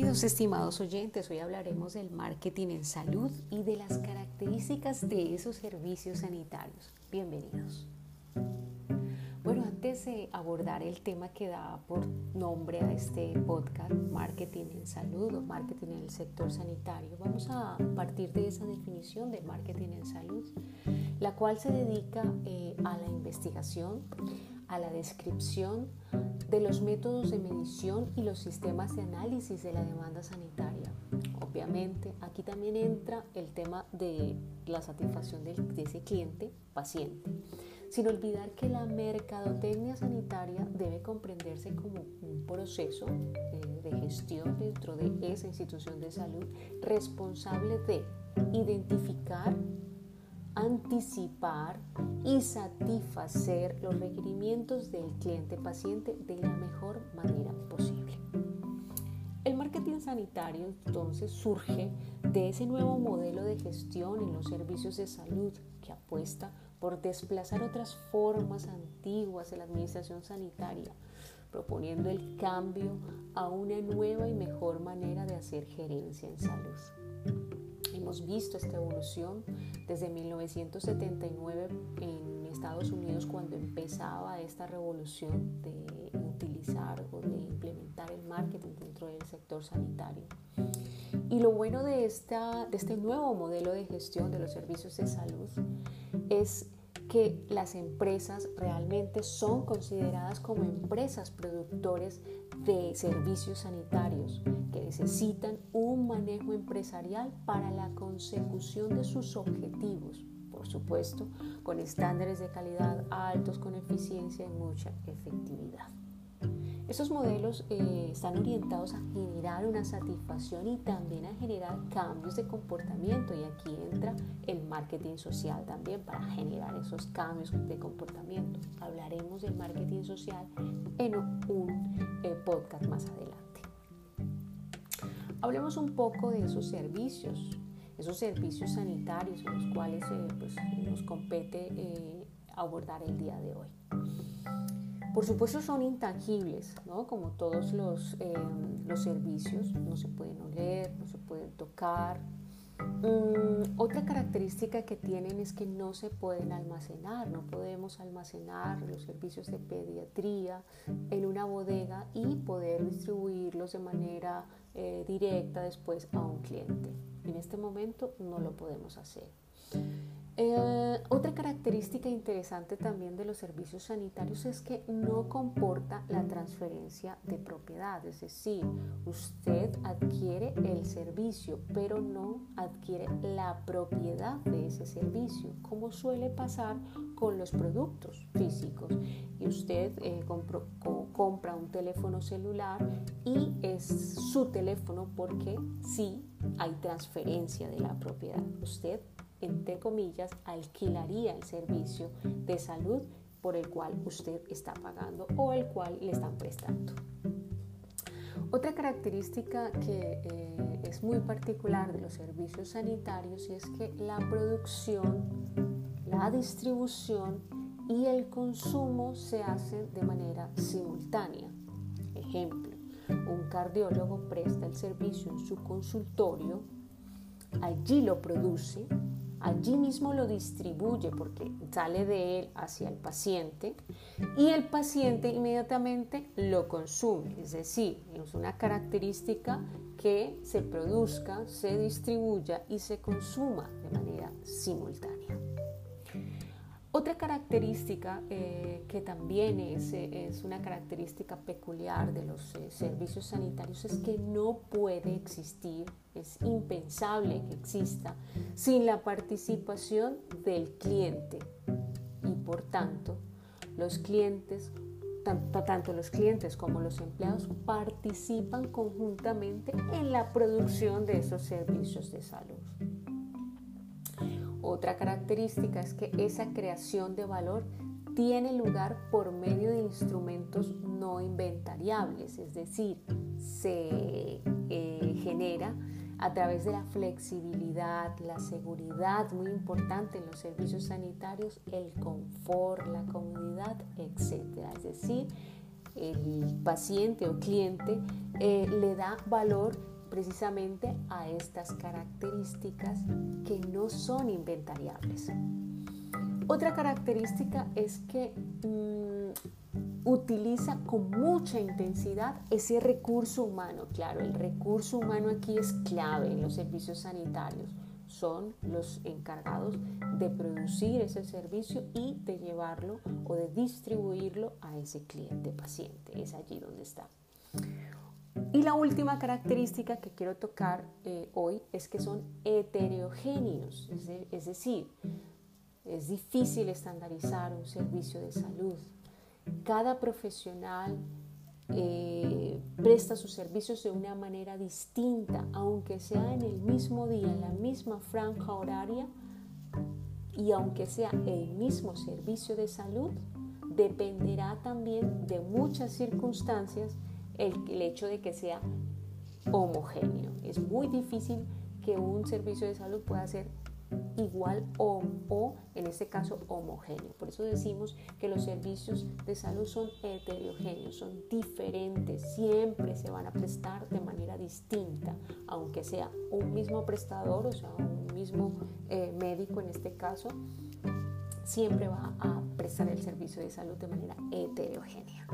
Bienvenidos estimados oyentes, hoy hablaremos del marketing en salud y de las características de esos servicios sanitarios. Bienvenidos. Bueno, antes de abordar el tema que da por nombre a este podcast, marketing en salud o marketing en el sector sanitario, vamos a partir de esa definición de marketing en salud, la cual se dedica eh, a la investigación, a la descripción de los métodos de medición y los sistemas de análisis de la demanda sanitaria. Obviamente, aquí también entra el tema de la satisfacción de, ese cliente paciente, sin olvidar que la mercadotecnia sanitaria debe comprenderse como un proceso eh, de gestión dentro de esa institución de salud responsable de identificar anticipar y satisfacer los requerimientos del cliente paciente de la mejor manera posible. El marketing sanitario entonces surge de ese nuevo modelo de gestión en los servicios de salud que apuesta por desplazar otras formas antiguas de la administración sanitaria, proponiendo el cambio a una nueva y mejor manera de hacer gerencia en salud. Hemos visto esta evolución desde 1979 en Estados Unidos cuando empezaba esta revolución de utilizar o de implementar el marketing dentro del sector sanitario. Y lo bueno de, esta, de este nuevo modelo de gestión de los servicios de salud es que las empresas realmente son consideradas como empresas productores de servicios sanitarios que necesitan un manejo empresarial para la consecución de sus objetivos, por supuesto, con estándares de calidad altos, con eficiencia y mucha efectividad. Estos modelos eh, están orientados a generar una satisfacción y también a generar cambios de comportamiento y aquí entra el marketing social también para generar esos cambios de comportamiento. Hablaremos del marketing social en un eh, podcast más adelante. Hablemos un poco de esos servicios, esos servicios sanitarios los cuales eh, pues, nos compete abordar el día de hoy. Por supuesto son intangibles, ¿no? como todos los, eh, los servicios, no se pueden oler, no se pueden tocar. Mm, otra característica que tienen es que no se pueden almacenar, no podemos almacenar los servicios de pediatría en una bodega y poder distribuirlos de manera eh, directa después a un cliente. En este momento no lo podemos hacer. Eh, otra característica interesante también de los servicios sanitarios es que no comporta la transferencia de propiedad, es decir, usted adquiere el servicio, pero no adquiere la propiedad de ese servicio, como suele pasar con los productos físicos. Y usted eh, compra un teléfono celular y es su teléfono porque sí hay transferencia de la propiedad. Usted entre comillas, alquilaría el servicio de salud por el cual usted está pagando o el cual le están prestando. Otra característica que eh, es muy particular de los servicios sanitarios es que la producción, la distribución y el consumo se hacen de manera simultánea. Ejemplo, un cardiólogo presta el servicio en su consultorio, allí lo produce, allí mismo lo distribuye porque sale de él hacia el paciente y el paciente inmediatamente lo consume. Es decir, es una característica que se produzca, se distribuya y se consuma de manera simultánea. Otra característica eh, que también es, es, una característica peculiar de los eh, servicios sanitarios es que no puede existir, es impensable que exista sin la participación del cliente. Y por tanto, los clientes, tanto los clientes como los empleados participan conjuntamente en la producción de esos servicios de salud. Otra característica es que esa creación de valor tiene lugar por medio de instrumentos no inventariables, es decir, se eh, genera a través de la flexibilidad, la seguridad, muy importante en los servicios sanitarios, el confort, la comodidad, etc. Es decir, el paciente o cliente eh, le da valor precisamente a estas características que no son inventariables. Otra característica es que mm, utiliza con mucha intensidad ese recurso humano. Claro, el recurso humano aquí es clave en los servicios sanitarios. Son los encargados de producir ese servicio y de llevarlo o de distribuirlo a ese cliente paciente. Es allí donde está. Y la última característica que quiero tocar eh, hoy es que son heterogéneos, es, decir, es difícil estandarizar un servicio de salud. Cada profesional eh, presta sus servicios de una manera distinta, aunque sea en el mismo día, en la misma franja horaria y aunque sea el mismo servicio de salud, dependerá también de muchas circunstancias el, hecho de que sea homogéneo. Es muy difícil que un servicio de salud pueda ser igual o, o, en este caso homogéneo. Por eso decimos que los servicios de salud son heterogéneos, son diferentes, siempre se van a prestar de manera distinta, aunque sea un mismo prestador, o sea, un mismo eh, médico en este caso, siempre va a prestar el servicio de salud de manera heterogénea.